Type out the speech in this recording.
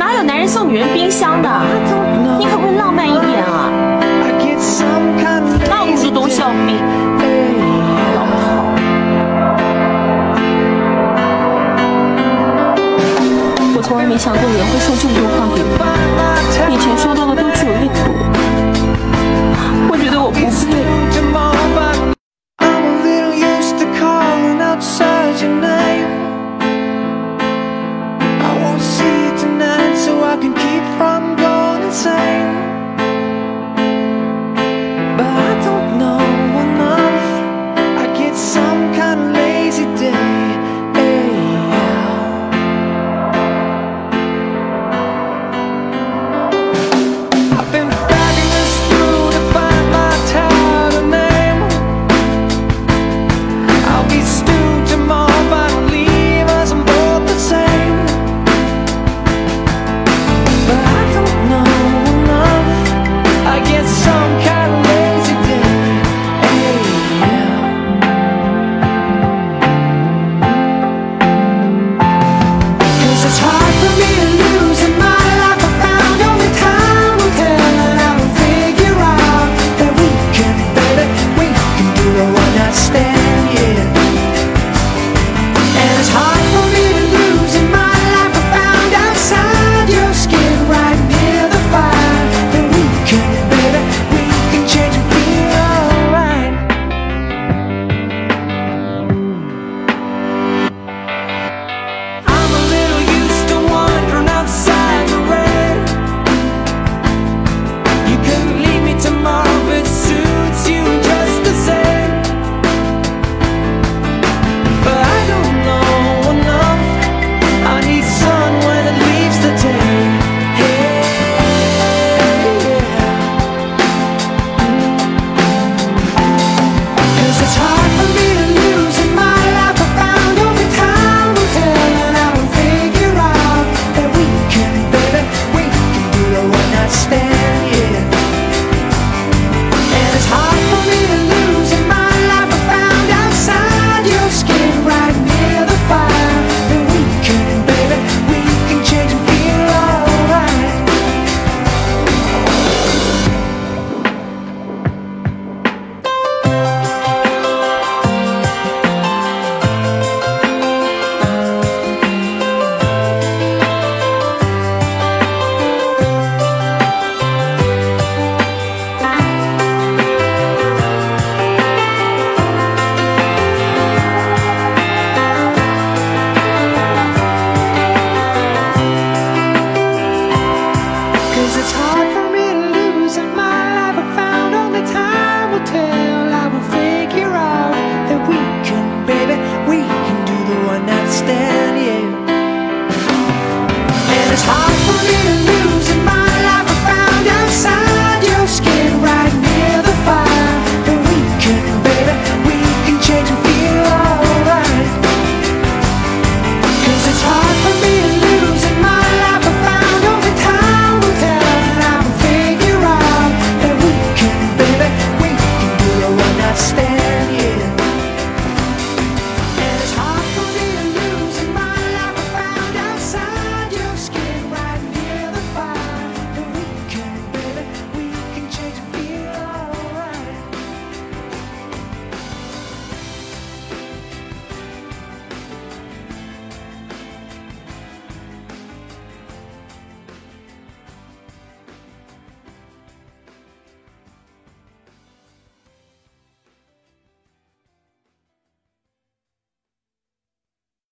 哪有男人送女人冰箱的？你可不可以浪漫一点啊？那不是东西要。我从来没想过有人会送这么多花。